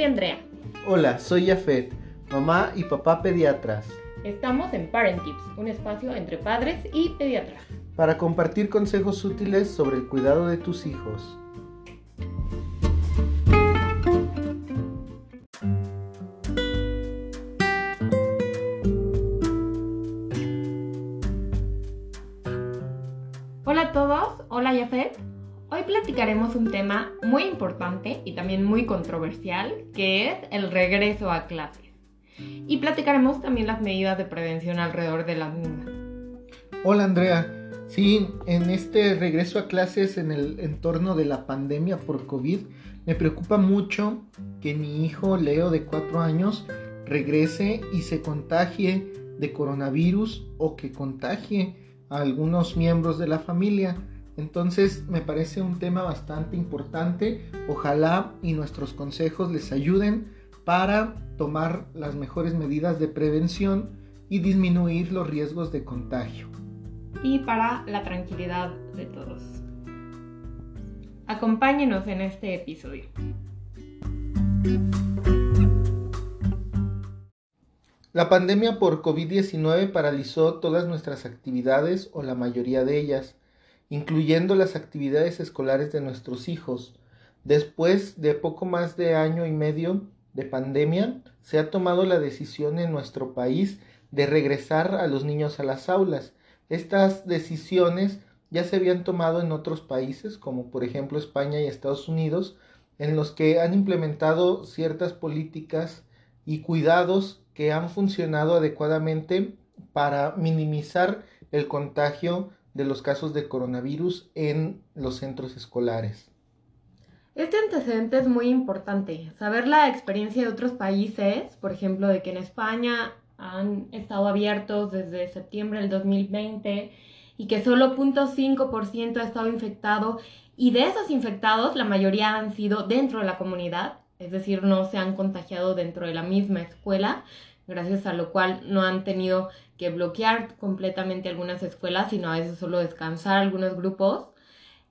soy Andrea. Hola, soy Yafet, mamá y papá pediatras. Estamos en Parent Tips, un espacio entre padres y pediatras. Para compartir consejos útiles sobre el cuidado de tus hijos. Hola a todos, hola Yafet. Platicaremos un tema muy importante y también muy controversial, que es el regreso a clases. Y platicaremos también las medidas de prevención alrededor de las mismas. Hola Andrea, sí, en este regreso a clases en el entorno de la pandemia por COVID, me preocupa mucho que mi hijo Leo de 4 años regrese y se contagie de coronavirus o que contagie a algunos miembros de la familia. Entonces me parece un tema bastante importante. Ojalá y nuestros consejos les ayuden para tomar las mejores medidas de prevención y disminuir los riesgos de contagio. Y para la tranquilidad de todos. Acompáñenos en este episodio. La pandemia por COVID-19 paralizó todas nuestras actividades o la mayoría de ellas incluyendo las actividades escolares de nuestros hijos. Después de poco más de año y medio de pandemia, se ha tomado la decisión en nuestro país de regresar a los niños a las aulas. Estas decisiones ya se habían tomado en otros países, como por ejemplo España y Estados Unidos, en los que han implementado ciertas políticas y cuidados que han funcionado adecuadamente para minimizar el contagio de los casos de coronavirus en los centros escolares. Este antecedente es muy importante, saber la experiencia de otros países, por ejemplo, de que en España han estado abiertos desde septiembre del 2020 y que solo 0.5% ha estado infectado y de esos infectados la mayoría han sido dentro de la comunidad, es decir, no se han contagiado dentro de la misma escuela, gracias a lo cual no han tenido que bloquear completamente algunas escuelas, sino a veces solo descansar algunos grupos.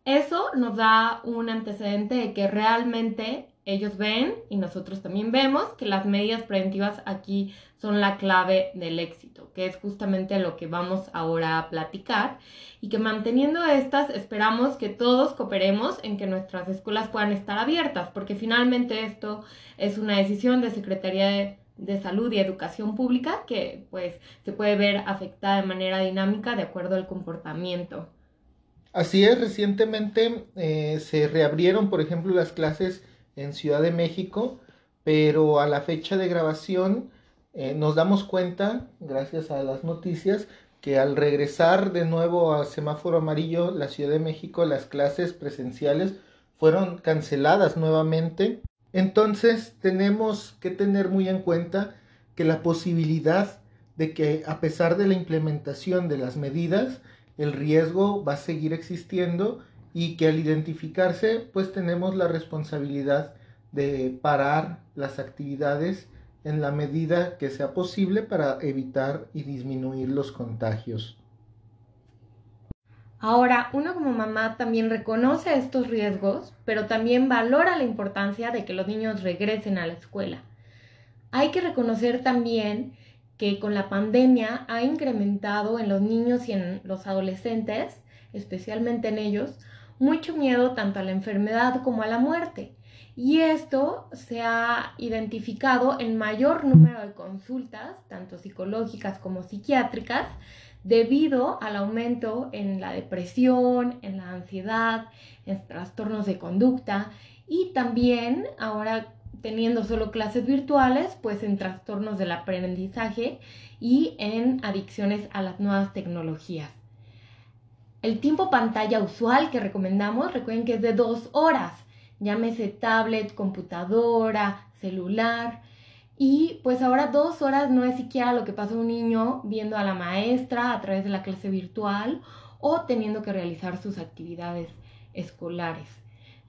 Eso nos da un antecedente de que realmente ellos ven y nosotros también vemos que las medidas preventivas aquí son la clave del éxito, que es justamente lo que vamos ahora a platicar y que manteniendo estas esperamos que todos cooperemos en que nuestras escuelas puedan estar abiertas, porque finalmente esto es una decisión de Secretaría de de salud y educación pública que pues se puede ver afectada de manera dinámica de acuerdo al comportamiento. Así es, recientemente eh, se reabrieron, por ejemplo, las clases en Ciudad de México, pero a la fecha de grabación eh, nos damos cuenta, gracias a las noticias, que al regresar de nuevo a semáforo amarillo la Ciudad de México, las clases presenciales fueron canceladas nuevamente entonces tenemos que tener muy en cuenta que la posibilidad de que a pesar de la implementación de las medidas, el riesgo va a seguir existiendo y que al identificarse pues tenemos la responsabilidad de parar las actividades en la medida que sea posible para evitar y disminuir los contagios. Ahora, uno como mamá también reconoce estos riesgos, pero también valora la importancia de que los niños regresen a la escuela. Hay que reconocer también que con la pandemia ha incrementado en los niños y en los adolescentes, especialmente en ellos, mucho miedo tanto a la enfermedad como a la muerte. Y esto se ha identificado en mayor número de consultas, tanto psicológicas como psiquiátricas, debido al aumento en la depresión, en la ansiedad, en trastornos de conducta y también ahora teniendo solo clases virtuales, pues en trastornos del aprendizaje y en adicciones a las nuevas tecnologías. El tiempo pantalla usual que recomendamos, recuerden que es de dos horas, llámese tablet, computadora, celular, y pues ahora dos horas no es siquiera lo que pasa un niño viendo a la maestra a través de la clase virtual o teniendo que realizar sus actividades escolares.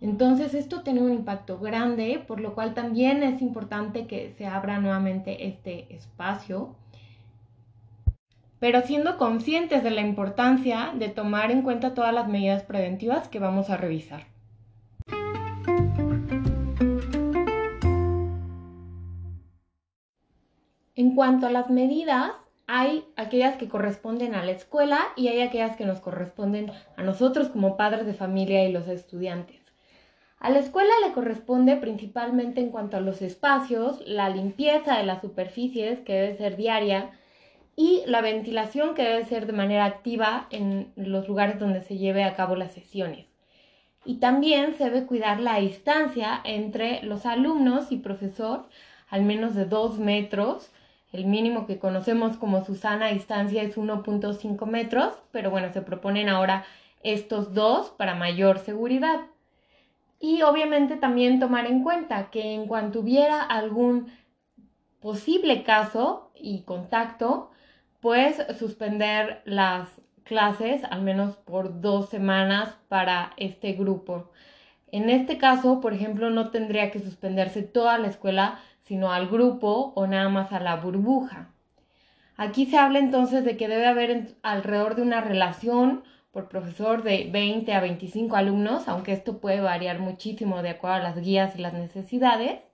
Entonces esto tiene un impacto grande, por lo cual también es importante que se abra nuevamente este espacio, pero siendo conscientes de la importancia de tomar en cuenta todas las medidas preventivas que vamos a revisar. En cuanto a las medidas, hay aquellas que corresponden a la escuela y hay aquellas que nos corresponden a nosotros como padres de familia y los estudiantes. A la escuela le corresponde principalmente en cuanto a los espacios, la limpieza de las superficies, que debe ser diaria, y la ventilación, que debe ser de manera activa en los lugares donde se lleve a cabo las sesiones. Y también se debe cuidar la distancia entre los alumnos y profesor, al menos de dos metros, el mínimo que conocemos como Susana distancia es 1.5 metros, pero bueno, se proponen ahora estos dos para mayor seguridad. Y obviamente también tomar en cuenta que en cuanto hubiera algún posible caso y contacto, pues suspender las clases al menos por dos semanas para este grupo. En este caso, por ejemplo, no tendría que suspenderse toda la escuela, sino al grupo o nada más a la burbuja. Aquí se habla entonces de que debe haber alrededor de una relación por profesor de 20 a 25 alumnos, aunque esto puede variar muchísimo de acuerdo a las guías y las necesidades,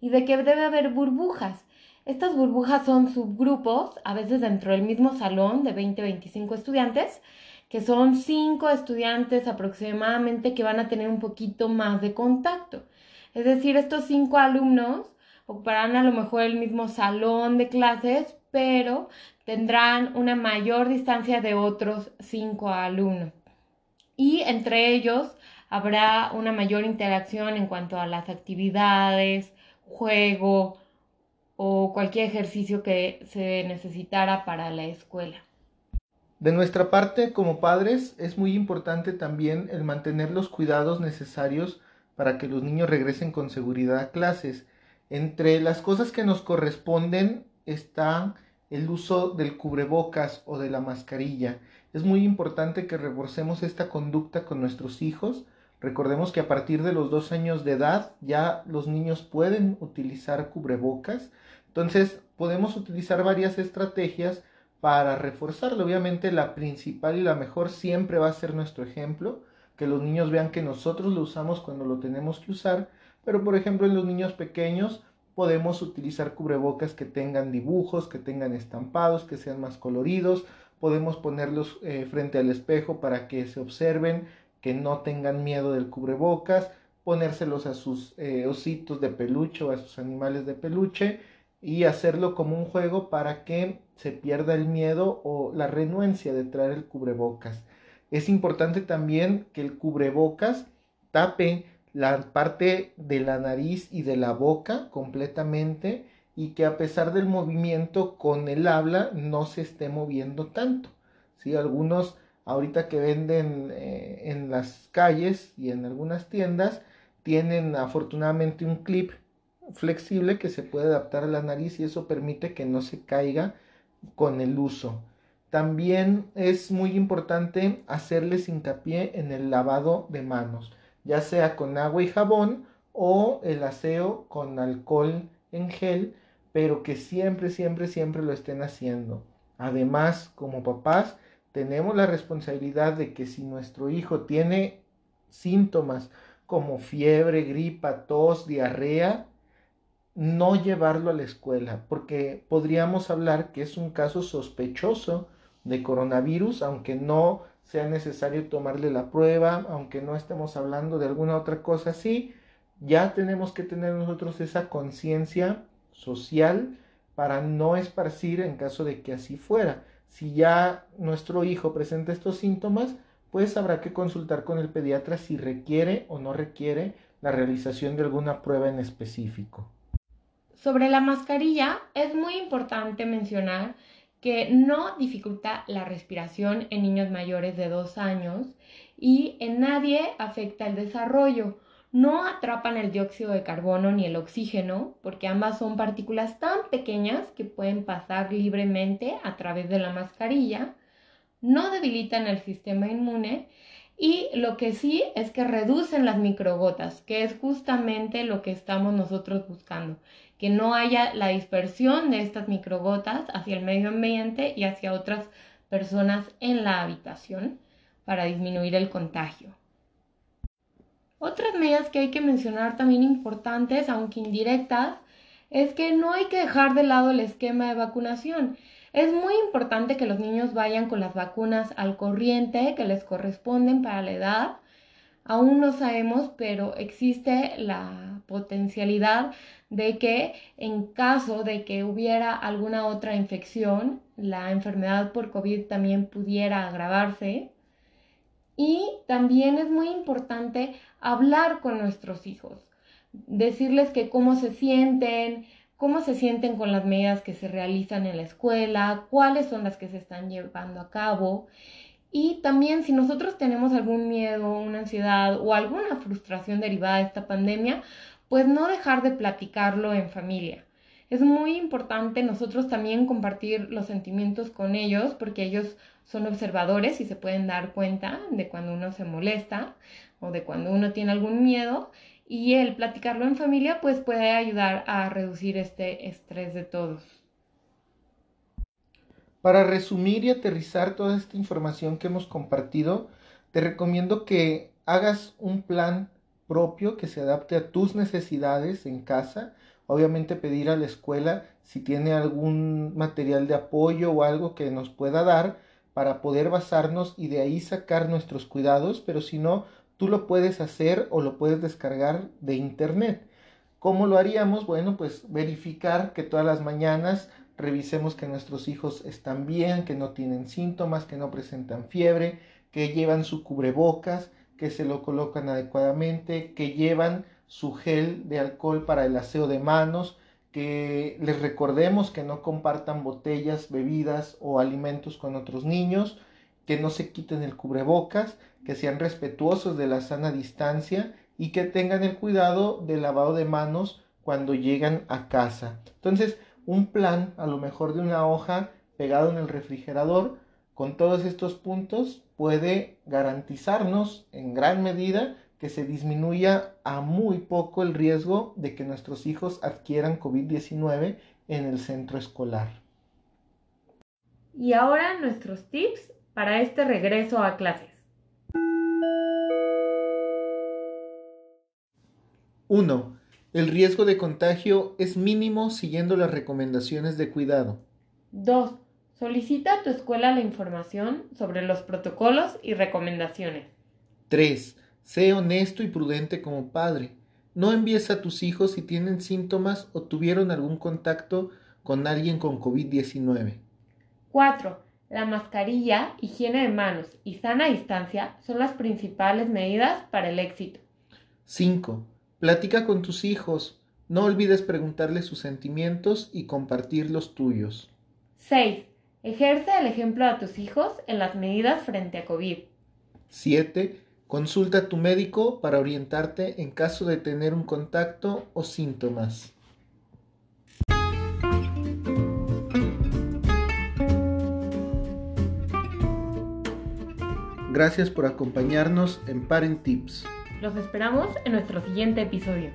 y de que debe haber burbujas. Estas burbujas son subgrupos, a veces dentro del mismo salón de 20 a 25 estudiantes, que son 5 estudiantes aproximadamente que van a tener un poquito más de contacto. Es decir, estos 5 alumnos ocuparán a lo mejor el mismo salón de clases, pero tendrán una mayor distancia de otros cinco alumnos. Y entre ellos habrá una mayor interacción en cuanto a las actividades, juego o cualquier ejercicio que se necesitara para la escuela. De nuestra parte, como padres, es muy importante también el mantener los cuidados necesarios para que los niños regresen con seguridad a clases entre las cosas que nos corresponden está el uso del cubrebocas o de la mascarilla. Es muy importante que reforcemos esta conducta con nuestros hijos. Recordemos que a partir de los dos años de edad ya los niños pueden utilizar cubrebocas. Entonces podemos utilizar varias estrategias para reforzarlo. Obviamente la principal y la mejor siempre va a ser nuestro ejemplo, que los niños vean que nosotros lo usamos cuando lo tenemos que usar pero por ejemplo en los niños pequeños podemos utilizar cubrebocas que tengan dibujos, que tengan estampados, que sean más coloridos. Podemos ponerlos eh, frente al espejo para que se observen, que no tengan miedo del cubrebocas. Ponérselos a sus eh, ositos de peluche o a sus animales de peluche y hacerlo como un juego para que se pierda el miedo o la renuencia de traer el cubrebocas. Es importante también que el cubrebocas tape la parte de la nariz y de la boca completamente y que a pesar del movimiento con el habla no se esté moviendo tanto. ¿sí? Algunos ahorita que venden eh, en las calles y en algunas tiendas tienen afortunadamente un clip flexible que se puede adaptar a la nariz y eso permite que no se caiga con el uso. También es muy importante hacerles hincapié en el lavado de manos ya sea con agua y jabón o el aseo con alcohol en gel, pero que siempre, siempre, siempre lo estén haciendo. Además, como papás, tenemos la responsabilidad de que si nuestro hijo tiene síntomas como fiebre, gripa, tos, diarrea, no llevarlo a la escuela, porque podríamos hablar que es un caso sospechoso de coronavirus, aunque no sea necesario tomarle la prueba, aunque no estemos hablando de alguna otra cosa así, ya tenemos que tener nosotros esa conciencia social para no esparcir en caso de que así fuera. Si ya nuestro hijo presenta estos síntomas, pues habrá que consultar con el pediatra si requiere o no requiere la realización de alguna prueba en específico. Sobre la mascarilla, es muy importante mencionar que no dificulta la respiración en niños mayores de dos años y en nadie afecta el desarrollo. No atrapan el dióxido de carbono ni el oxígeno porque ambas son partículas tan pequeñas que pueden pasar libremente a través de la mascarilla. No debilitan el sistema inmune y lo que sí es que reducen las microgotas, que es justamente lo que estamos nosotros buscando, que no haya la dispersión de estas microgotas hacia el medio ambiente y hacia otras personas en la habitación para disminuir el contagio. Otras medidas que hay que mencionar también importantes, aunque indirectas, es que no hay que dejar de lado el esquema de vacunación. Es muy importante que los niños vayan con las vacunas al corriente que les corresponden para la edad. Aún no sabemos, pero existe la potencialidad de que en caso de que hubiera alguna otra infección, la enfermedad por COVID también pudiera agravarse. Y también es muy importante hablar con nuestros hijos, decirles que cómo se sienten, cómo se sienten con las medidas que se realizan en la escuela, cuáles son las que se están llevando a cabo. Y también si nosotros tenemos algún miedo, una ansiedad o alguna frustración derivada de esta pandemia, pues no dejar de platicarlo en familia. Es muy importante nosotros también compartir los sentimientos con ellos porque ellos son observadores y se pueden dar cuenta de cuando uno se molesta o de cuando uno tiene algún miedo y el platicarlo en familia pues puede ayudar a reducir este estrés de todos. Para resumir y aterrizar toda esta información que hemos compartido, te recomiendo que hagas un plan propio que se adapte a tus necesidades en casa. Obviamente pedir a la escuela si tiene algún material de apoyo o algo que nos pueda dar para poder basarnos y de ahí sacar nuestros cuidados, pero si no, tú lo puedes hacer o lo puedes descargar de internet. ¿Cómo lo haríamos? Bueno, pues verificar que todas las mañanas revisemos que nuestros hijos están bien, que no tienen síntomas, que no presentan fiebre, que llevan su cubrebocas, que se lo colocan adecuadamente, que llevan su gel de alcohol para el aseo de manos, que les recordemos que no compartan botellas, bebidas o alimentos con otros niños, que no se quiten el cubrebocas, que sean respetuosos de la sana distancia y que tengan el cuidado del lavado de manos cuando llegan a casa. Entonces, un plan, a lo mejor de una hoja pegado en el refrigerador, con todos estos puntos puede garantizarnos en gran medida que se disminuya a muy poco el riesgo de que nuestros hijos adquieran COVID-19 en el centro escolar. Y ahora nuestros tips para este regreso a clases. 1. El riesgo de contagio es mínimo siguiendo las recomendaciones de cuidado. 2. Solicita a tu escuela la información sobre los protocolos y recomendaciones. 3. Sé honesto y prudente como padre. No envíes a tus hijos si tienen síntomas o tuvieron algún contacto con alguien con COVID-19. 4. La mascarilla, higiene de manos y sana distancia son las principales medidas para el éxito. 5. Platica con tus hijos. No olvides preguntarles sus sentimientos y compartir los tuyos. 6. Ejerce el ejemplo a tus hijos en las medidas frente a COVID. 7. Consulta a tu médico para orientarte en caso de tener un contacto o síntomas. Gracias por acompañarnos en Parent Tips. Los esperamos en nuestro siguiente episodio.